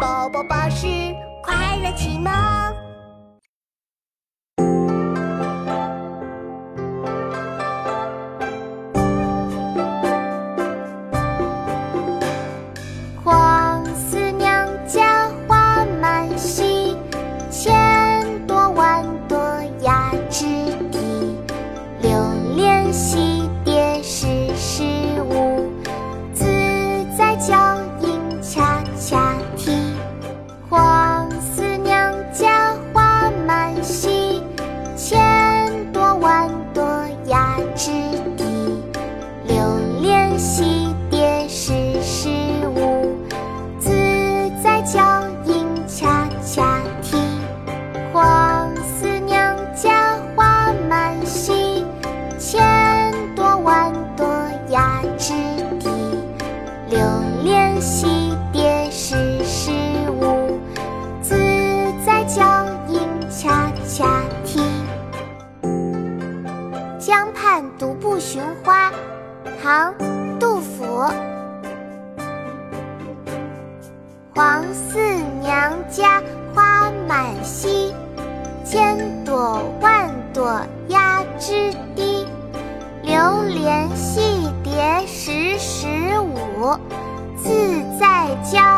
宝宝巴士快乐启蒙。黄四娘家花满蹊，千朵万朵压枝低。留连戏蝶时流连戏蝶时时舞，自在娇莺恰恰啼。江畔独步寻花，唐·杜甫。黄四娘家花满蹊，千朵万朵压枝低。流连戏蝶时时，自在娇